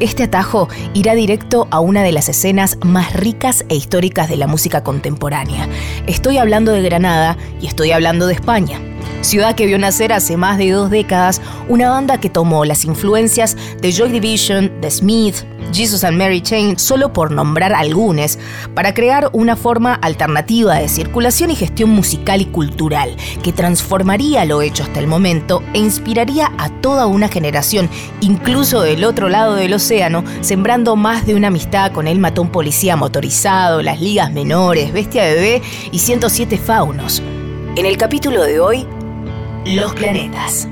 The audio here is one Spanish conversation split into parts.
Este atajo irá directo a una de las escenas más ricas e históricas de la música contemporánea. Estoy hablando de Granada y estoy hablando de España ciudad que vio nacer hace más de dos décadas una banda que tomó las influencias de Joy Division, The Smith, Jesus and Mary Chain, solo por nombrar algunos, para crear una forma alternativa de circulación y gestión musical y cultural que transformaría lo hecho hasta el momento e inspiraría a toda una generación, incluso del otro lado del océano, sembrando más de una amistad con el matón policía motorizado, las ligas menores, Bestia Bebé y 107 Faunos. En el capítulo de hoy, los planetas.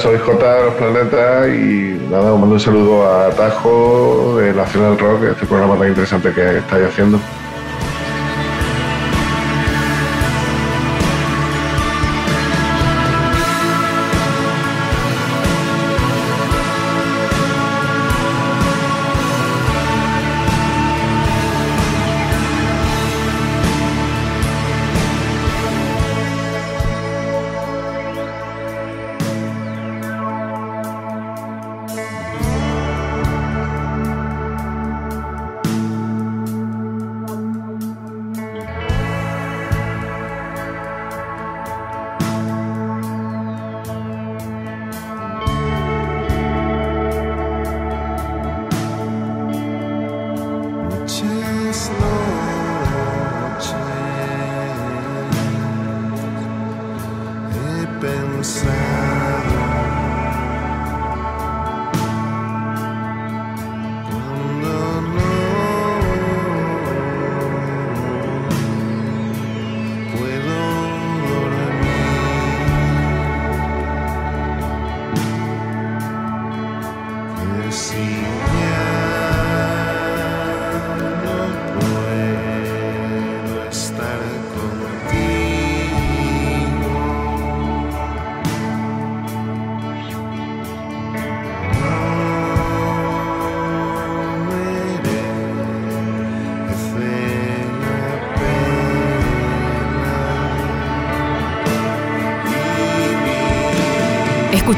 Soy J de los Planetas y nada, os mando un saludo a Tajo de Nacional Rock, este programa tan interesante que estáis haciendo.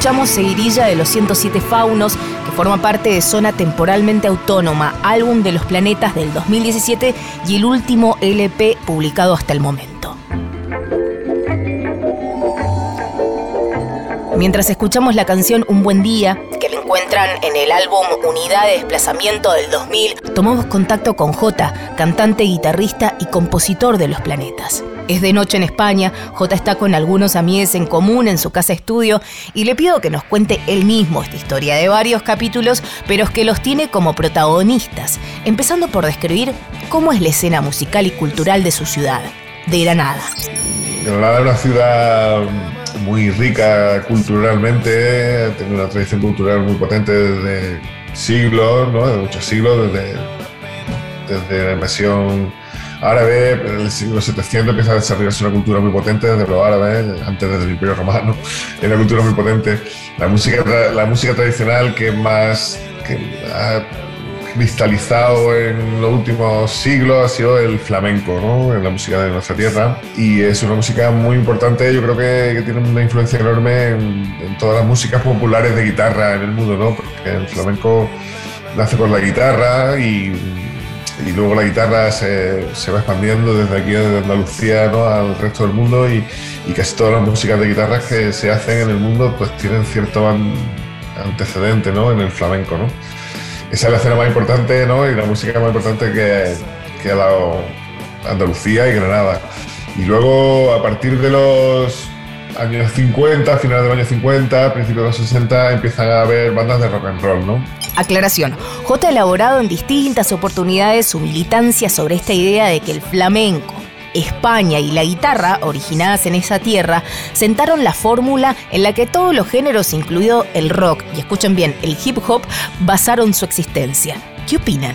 Escuchamos Seguirilla de los 107 Faunos, que forma parte de Zona Temporalmente Autónoma, álbum de los planetas del 2017 y el último LP publicado hasta el momento. Mientras escuchamos la canción Un Buen Día, que la encuentran en el álbum Unidad de Desplazamiento del 2000, tomamos contacto con J, cantante, guitarrista y compositor de Los Planetas. Es de noche en España, J está con algunos amigos en común en su casa estudio y le pido que nos cuente él mismo esta historia de varios capítulos, pero que los tiene como protagonistas, empezando por describir cómo es la escena musical y cultural de su ciudad, de Granada. Granada es una ciudad muy rica culturalmente, tiene una tradición cultural muy potente desde siglos, ¿no? de muchos siglos, desde, desde la invasión árabe, en el siglo 700 empieza a desarrollarse una cultura muy potente desde los árabes, antes del Imperio Romano, es una cultura muy potente. La música, la música tradicional que más ha cristalizado en los últimos siglos ha sido el flamenco, ¿no? en la música de nuestra tierra. Y es una música muy importante, yo creo que, tiene una influencia enorme en, en, todas las músicas populares de guitarra en el mundo, ¿no? porque el flamenco nace por la guitarra y y luego la guitarra se, se, va expandiendo desde aquí, desde Andalucía, ¿no? al resto del mundo y, y, casi todas las músicas de guitarra que se hacen en el mundo pues tienen cierto antecedente ¿no? en el flamenco. ¿no? Esa es la escena más importante ¿no? y la música más importante que, que ha dado Andalucía y Granada. Y luego, a partir de los años 50, finales de los años 50, principios de los 60, empiezan a haber bandas de rock and roll, ¿no? Aclaración. J ha elaborado en distintas oportunidades su militancia sobre esta idea de que el flamenco, España y la guitarra, originadas en esa tierra, sentaron la fórmula en la que todos los géneros, incluido el rock, y escuchen bien, el hip hop, basaron su existencia. ¿Qué opinan?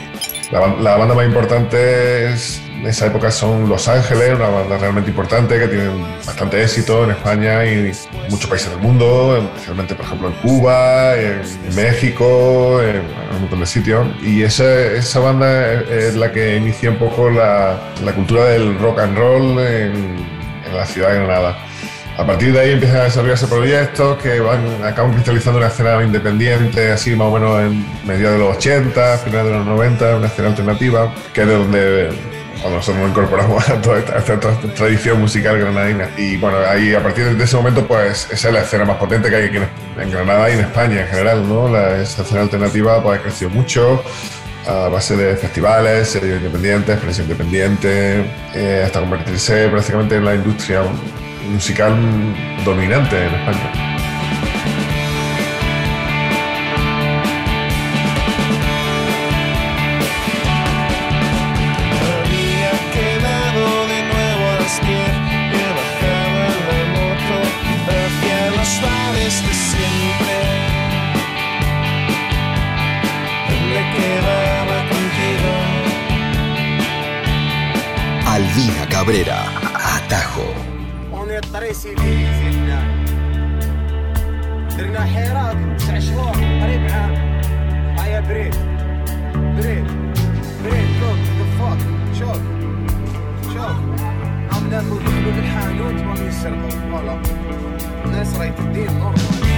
La, banda más importante es, en esa época son Los Ángeles, una banda realmente importante que tiene bastante éxito en España y en muchos países del mundo, especialmente por ejemplo en Cuba, en, México, en, un montón de sitios. Y esa, esa banda es, la que inicia un poco la, la cultura del rock and roll en, en la ciudad de Granada. A partir de ahí empiezan a desarrollarse proyectos que van, acaban cristalizando una escena independiente, así más o menos en mediados de los 80, finales de los 90, una escena alternativa, que es de donde cuando nosotros nos incorporamos a toda esta, tradición musical granadina. Y bueno, ahí a partir de ese momento, pues esa es la escena más potente que hay aquí en, Granada y en España en general, ¿no? La, esa escena alternativa pues, ha crecido mucho a base de festivales, sellos independientes, prensa independiente, eh, hasta convertirse prácticamente en la industria musical dominante en España. Cabrera, Atajo. درنا حيرات تسع شهور قريب عام بريد بريد بريد شوف شوف هم ناكل بالحانوت وهم يسرقوا والله الناس راهي تدين نورمال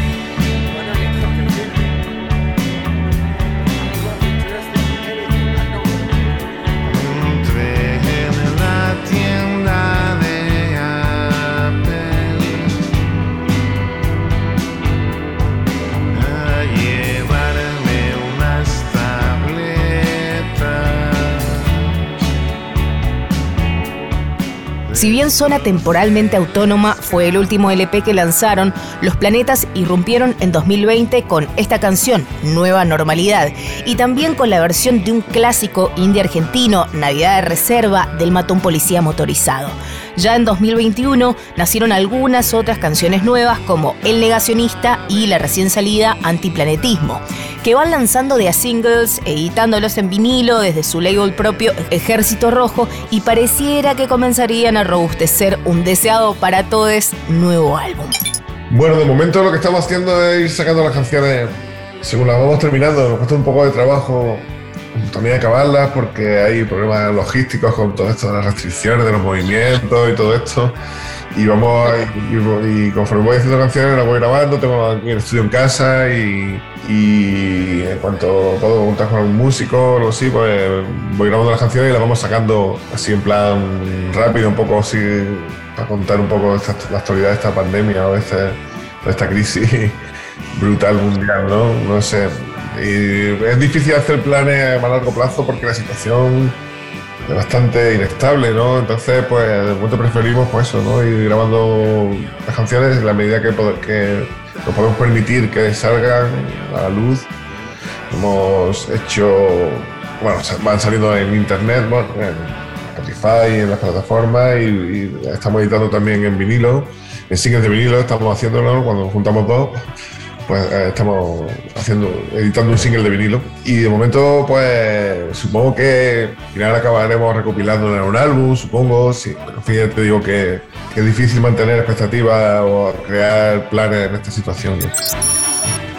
Si bien Zona temporalmente autónoma fue el último LP que lanzaron, los planetas irrumpieron en 2020 con esta canción, Nueva Normalidad, y también con la versión de un clásico indie argentino, Navidad de Reserva, del Matón Policía Motorizado. Ya en 2021 nacieron algunas otras canciones nuevas como El Negacionista y la recién salida Antiplanetismo, que van lanzando de a singles, editándolos en vinilo desde su label propio Ejército Rojo y pareciera que comenzarían a robustecer un deseado para todos nuevo álbum. Bueno, de momento lo que estamos haciendo es ir sacando las canciones según las vamos terminando. Nos cuesta un poco de trabajo también acabarlas porque hay problemas logísticos con todo esto de las restricciones, de los movimientos y todo esto. Y vamos y, y- conforme voy haciendo canciones las voy grabando, tengo el estudio en casa y, y en cuanto puedo contar con algún músico o así, pues voy grabando las canciones y las vamos sacando así en plan rápido, un poco así para contar un poco esta- la actualidad de esta pandemia o de, este- de esta crisis brutal mundial, ¿no? No sé. Y es difícil hacer planes a largo plazo porque la situación es bastante inestable, ¿no? Entonces, pues, de momento preferimos, pues eso, ¿no? Ir grabando las canciones en la medida que, nos podemos permitir que salgan a la luz. Hemos hecho, bueno, van saliendo en internet, en Spotify, en las plataformas y, y estamos editando también en vinilo, en singles de vinilo estamos haciéndolo cuando juntamos dos pues eh, estamos haciendo, editando un single de vinilo y de momento pues supongo que al final acabaremos recopilándolo en un álbum, supongo, sí, en fin, te digo que, que es difícil mantener expectativas o crear planes en esta situación. ¿no?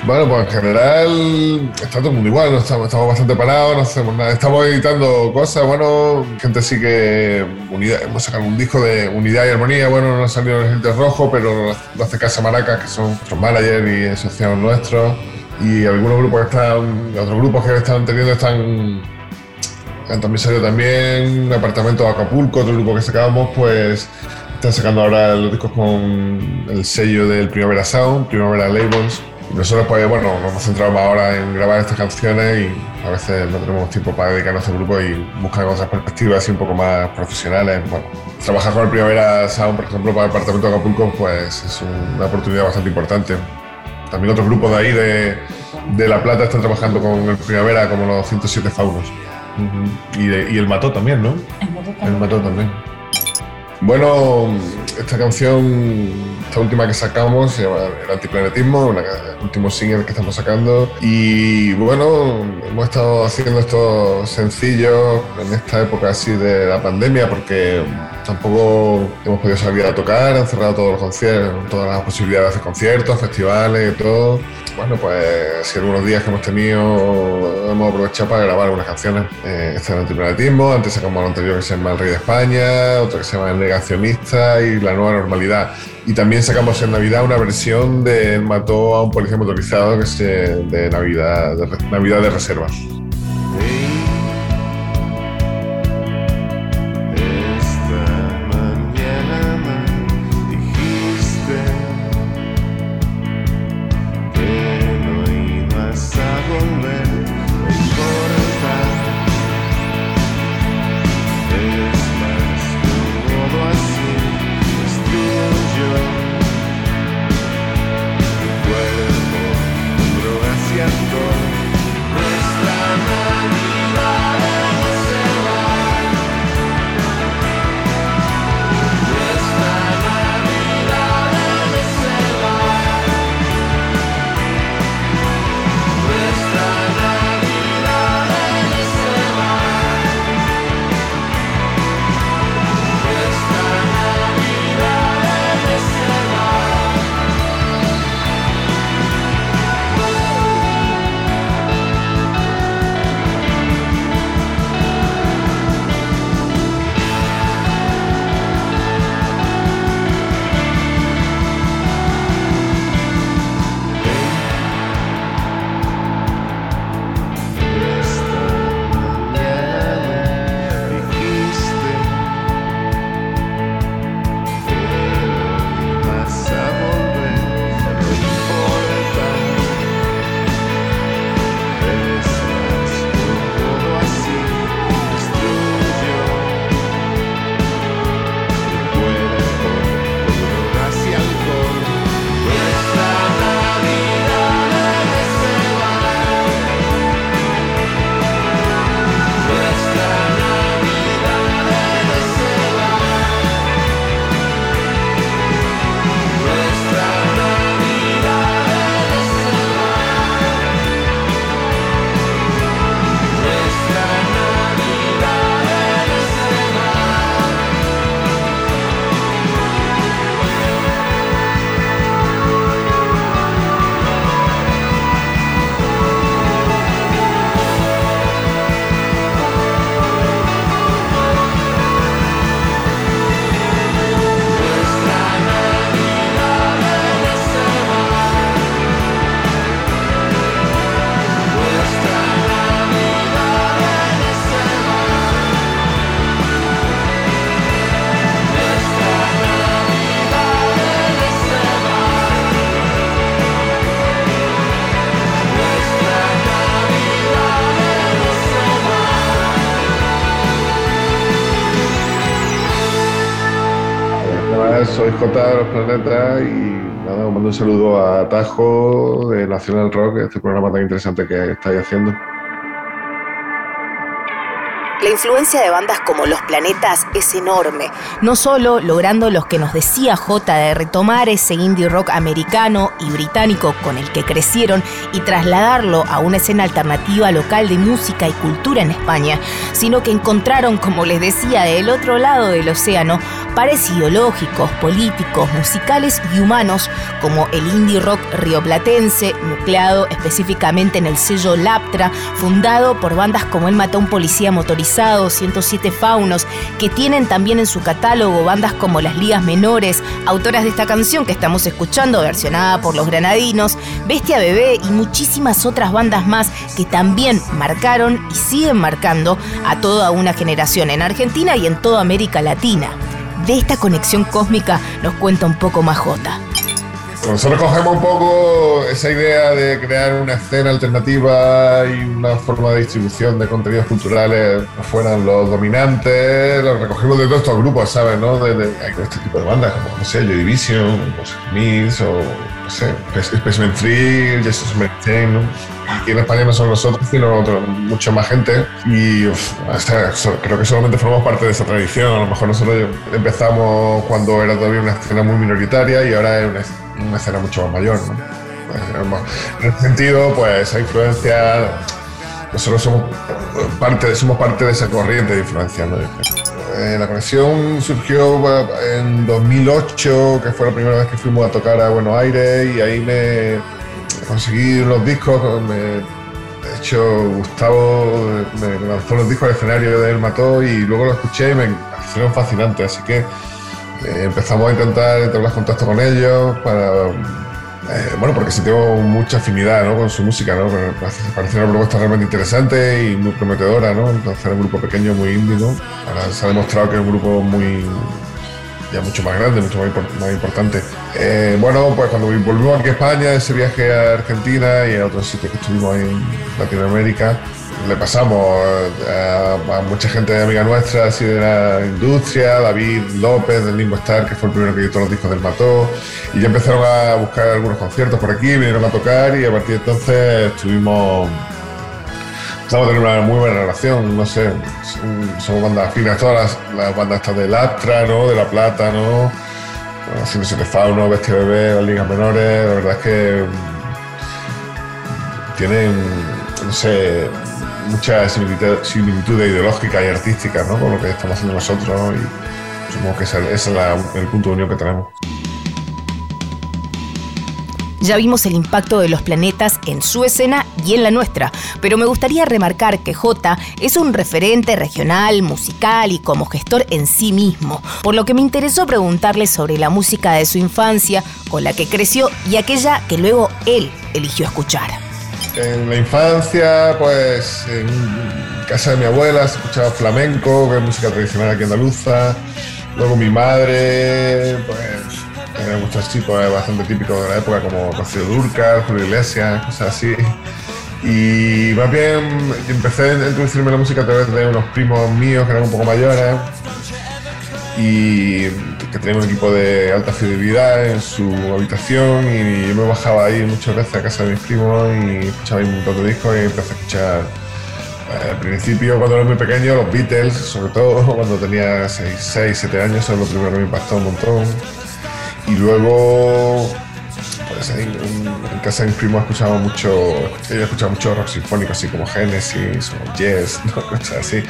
Bueno, pues en general está todo el mundo igual, estamos, bastante parados, no hacemos nada. Estamos editando cosas, bueno, gente sí que unidad, hemos sacado un disco de unidad y armonía, bueno, no ha salido en el Gente Rojo, pero lo hace Casa Maracas, que son nuestros managers y asociados nuestros. Y algunos grupos que están, otros grupos que están teniendo están han también salido también Apartamento de Acapulco, otro grupo que sacábamos, pues están sacando ahora los discos con el sello del Primavera Sound, Primavera Labels. Nosotros, pues bueno, nos hemos centrado más ahora en grabar estas canciones y a veces no tenemos tiempo para dedicarnos a este grupo y buscar otras perspectivas así un poco más profesionales. Bueno, trabajar con el Primavera Sound, por ejemplo, para el departamento de Acapulco, pues es una oportunidad bastante importante. También otros grupos de ahí, de, de La Plata, están trabajando con el Primavera, como los 107 Faunos. y, de- y el Mató también, ¿no? El Mató también. Bueno, esta canción, esta última que sacamos, se llama El Antiplanetismo, una el último single que estamos sacando. Y bueno, hemos estado haciendo estos sencillos en esta época así de la pandemia, porque tampoco hemos podido salir a tocar, han cerrado todos los conciertos, todas las posibilidades de hacer conciertos, festivales y todo. Bueno, pues si algunos días que hemos tenido hemos aprovechado para grabar algunas canciones. Eh, este es el antiplanetismo, antes sacamos lo anterior que se llama El Rey de España, otro que se llama El Negacionista y La Nueva Normalidad. Y también sacamos en Navidad una versión de mató a un policía motorizado que es eh, de Navidad de, Navidad de Reserva. Planetas y nada, os mando un saludo a Tajo de Nacional Rock, este programa tan interesante que estáis haciendo. La influencia de bandas como Los Planetas es enorme, no solo logrando los que nos decía J de retomar ese indie rock americano y británico con el que crecieron y trasladarlo a una escena alternativa local de música y cultura en España, sino que encontraron, como les decía, del otro lado del océano, pares ideológicos, políticos, musicales y humanos como el indie rock rioplatense, nucleado específicamente en el sello Laptra, fundado por bandas como El Mató a un Policía Motorizado, 107 Faunos, que tienen también en su catálogo bandas como Las Ligas Menores, autoras de esta canción que estamos escuchando, versionada por los granadinos, Bestia Bebé y muchísimas otras bandas más que también marcaron y siguen marcando a toda una generación en Argentina y en toda América Latina. De esta conexión cósmica nos cuenta un poco más Jota. Nosotros cogemos un poco esa idea de crear una escena alternativa y una forma de distribución de contenidos culturales que fueran los dominantes, lo recogimos de todos estos grupos, ¿sabes? ¿no? De, de- este tipo de bandas como, no sé, Joy Division, los Smiths o, no sé, Specimen Free, Jesus Maintain, ¿no? Aquí en España no son nosotros, sino otro- mucha más gente. Y uf, so- creo que solamente formamos parte de esa tradición. A lo mejor nosotros empezamos cuando era todavía una escena muy minoritaria y ahora es una, una escena mucho más mayor. ¿no? Pues, En ese sentido, pues esa influencia, nosotros somos parte, somos parte de esa corriente de influencia. ¿no? Eh, la conexión surgió bueno, en 2008, que fue la primera vez que fuimos a tocar a Buenos Aires y ahí me conseguí los discos. me- de hecho, Gustavo me me lanzó los discos al escenario de El Mató y luego lo escuché y me parecieron fascinantes. Así que empezamos a intentar entablar contacto con ellos para. eh, bueno, porque sentimos mucha afinidad ¿no? con su música, ¿no? Me parece, una propuesta realmente interesante y muy prometedora, ¿no? Entonces un grupo pequeño, muy indie. Ahora se ha demostrado que es un grupo muy, ya mucho más grande, mucho más, más importante. Eh, bueno, pues cuando volvimos aquí a España, ese viaje a Argentina y a otros sitios que estuvimos en Latinoamérica, le pasamos eh, a, mucha gente amiga nuestra, así de la industria, David López del Limbo Star, que fue el primero que editó los discos del Mató, y ya empezaron a buscar algunos conciertos por aquí, vinieron a tocar y a partir de entonces estuvimos empezamos a una muy buena relación, no sé, somos bandas afines, todas las, bandas estas del Astra, ¿no? De La Plata, ¿no? Haciendo Siete Fauno, Bestia Bebé, las ligas menores, la verdad es que tienen, no sé, mucha similitud, ideológica y artística, ¿no? Con lo que estamos haciendo nosotros, ¿no? Y supongo que ese es el punto de unión que tenemos. Ya vimos el impacto de los planetas en su escena y en la nuestra, pero me gustaría remarcar que J es un referente regional, musical y como gestor en sí mismo, por lo que me interesó preguntarle sobre la música de su infancia, con la que creció y aquella que luego él eligió escuchar. En la infancia, pues en casa de mi abuela se escuchaba flamenco, que es música tradicional aquí andaluza. Luego mi madre, pues tenía muchos tipos eh, bastante típicos de la época, como Rocío Dúrcal, Julio Iglesias, cosas así. Y más bien empecé a introducirme la música a través de unos primos míos que eran un poco mayores y que tenían un equipo de alta fidelidad en su habitación y yo me bajaba ahí muchas veces a casa de mis primos y escuchaba un montón de discos y empecé a escuchar eh, al principio cuando era muy pequeño los Beatles, sobre todo cuando tenía 6, 7 años, eso es lo primero que me impactó un montón. Y luego casa de mis primos escuchaba mucho, ella escuchaba mucho rock sinfónico, así como Genesis o Yes, cosas así.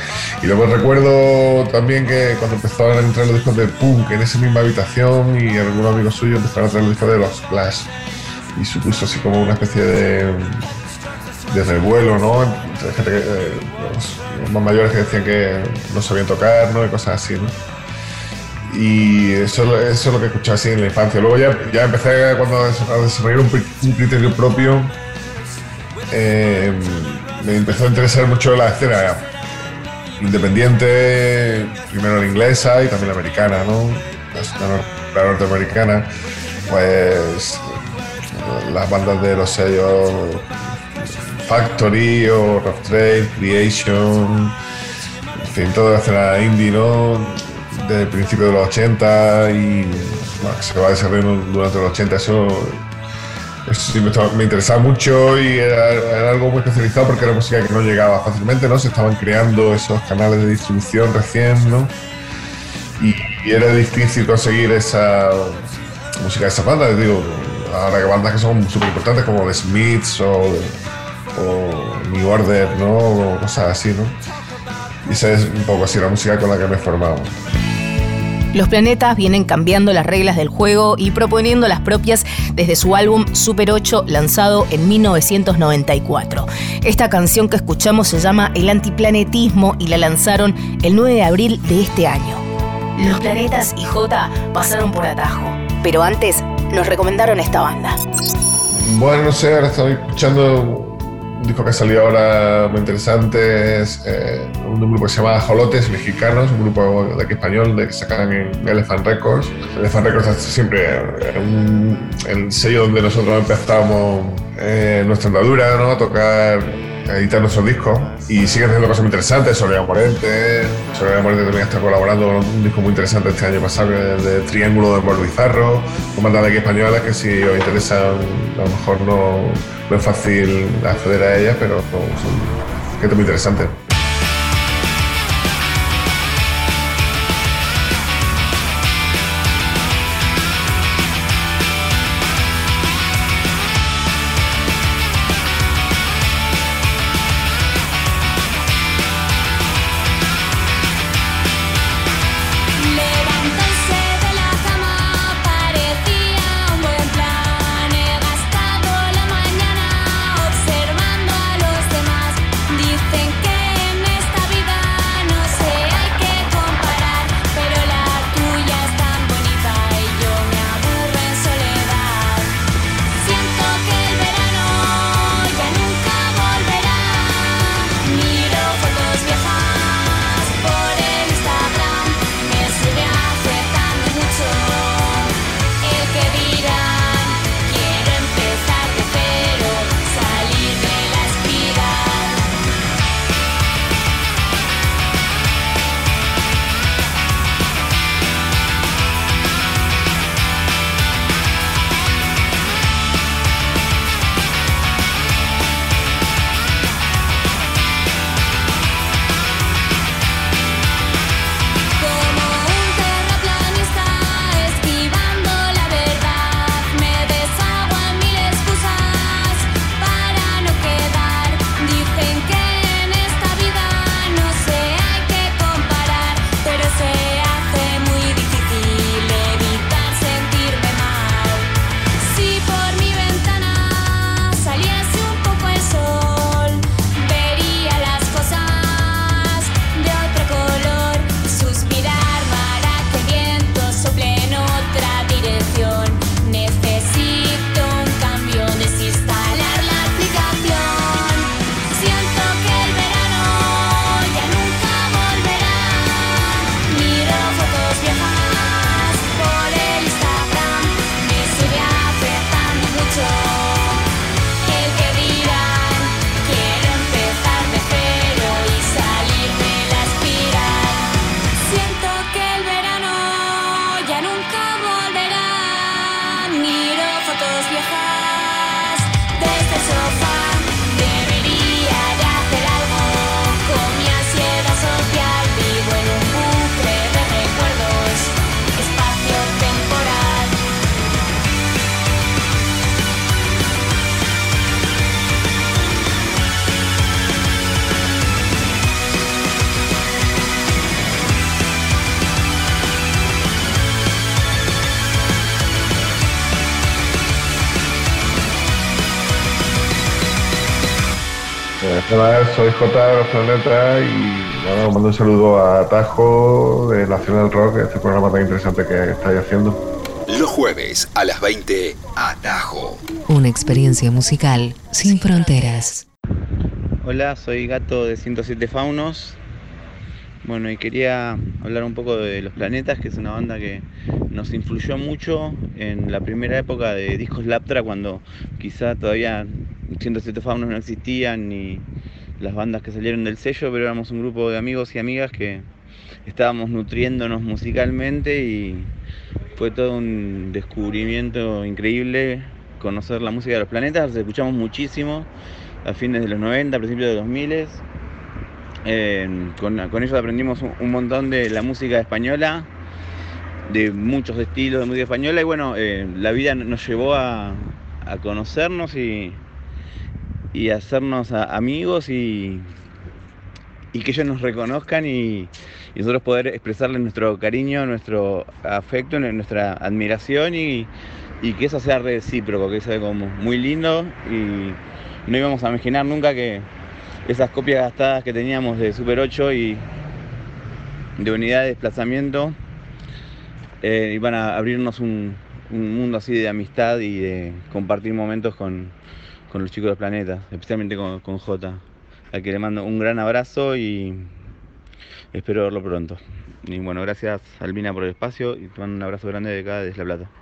Y luego recuerdo también que cuando empezaron a entrar los discos de punk en esa misma habitación y algunos amigos suyos empezaron a traer los discos de los Clash y supuso así como una especie de, de revuelo, ¿no? Gente que, eh, los, los más mayores que decían que no sabían tocar, ¿no? Y cosas así, ¿no? Y eso, eso es lo que escuchaba así en la infancia. Luego ya, ya empecé cuando a desarrollar un, criterio propio. eh, me empezó a interesar mucho la escena independiente, primero la inglesa y también la americana, ¿no? La norteamericana, pues las bandas de los sellos Factory o Rough Trade, Creation, en fin, toda la escena indie, ¿no? Del principio de los 80 y bueno, se va desarrollando durante los 80, eso, sí me, interesaba mucho y era, algo muy especializado porque era música que no llegaba fácilmente, ¿no? Se estaban creando esos canales de distribución recién, ¿no? Y, era difícil conseguir esa música de esas bandas, digo, ahora que bandas que son súper importantes como The Smiths o, New Order, ¿no? O cosas así, ¿no? Y esa es un poco así la música con la que me he formado. Los planetas vienen cambiando las reglas del juego y proponiendo las propias desde su álbum Super 8 lanzado en 1994. Esta canción que escuchamos se llama El Antiplanetismo y la lanzaron el 9 de abril de este año. Los planetas y J pasaron por atajo, pero antes nos recomendaron esta banda. Bueno, no sé, ahora estoy escuchando un disco que ha salido ahora muy interesante es eh, un grupo que se llama Jolotes Mexicanos, un grupo de aquí español de que sacan en Elephant Records. Elephant Records es siempre eh, un- el sello donde nosotros empezamos eh, nuestra andadura, ¿no? A tocar, editar nuestros discos y siguen haciendo cosas muy interesantes. Soledad Morente, Soledad Morente también está colaborando con un disco muy interesante este año pasado, de Triángulo de Mor Bizarro, con bandas de aquí españolas que si os interesan, a lo mejor no, no es fácil acceder a ellas, pero son gente muy interesante. Hola, soy J de los Planeta y bueno, mando un saludo a Tajo de Nacional Rock, este programa tan interesante que estáis haciendo. Los jueves a las 20, Atajo. Una experiencia musical sin fronteras. Hola, soy Gato de 107 Faunos. Bueno, y quería hablar un poco de Los Planetas, que es una banda que nos influyó mucho en la primera época de Discos Laptra, cuando quizá todavía 107 Faunos no existían ni las bandas que salieron del sello, pero éramos un grupo de amigos y amigas que estábamos nutriéndonos musicalmente y fue todo un descubrimiento increíble conocer la música de los planetas, escuchamos muchísimo a fines de los 90, a principios de los 2000. Eh, con, con ellos aprendimos un, montón de la música española, de muchos estilos de música española y bueno, eh, la vida nos llevó a, a conocernos y, y hacernos amigos y, y que ellos nos reconozcan y, y nosotros poder expresarles nuestro cariño, nuestro afecto, nuestra admiración y, y que eso sea recíproco, que sea como muy lindo y no íbamos a imaginar nunca que esas copias gastadas que teníamos de Super 8 y de unidad de desplazamiento eh, iban a abrirnos un, un mundo así de amistad y de compartir momentos con, con los chicos de Planeta, especialmente con, con J, al que le mando un gran abrazo y espero verlo pronto. Y bueno, gracias Albina por el espacio y te mando un abrazo grande de acá desde La Plata.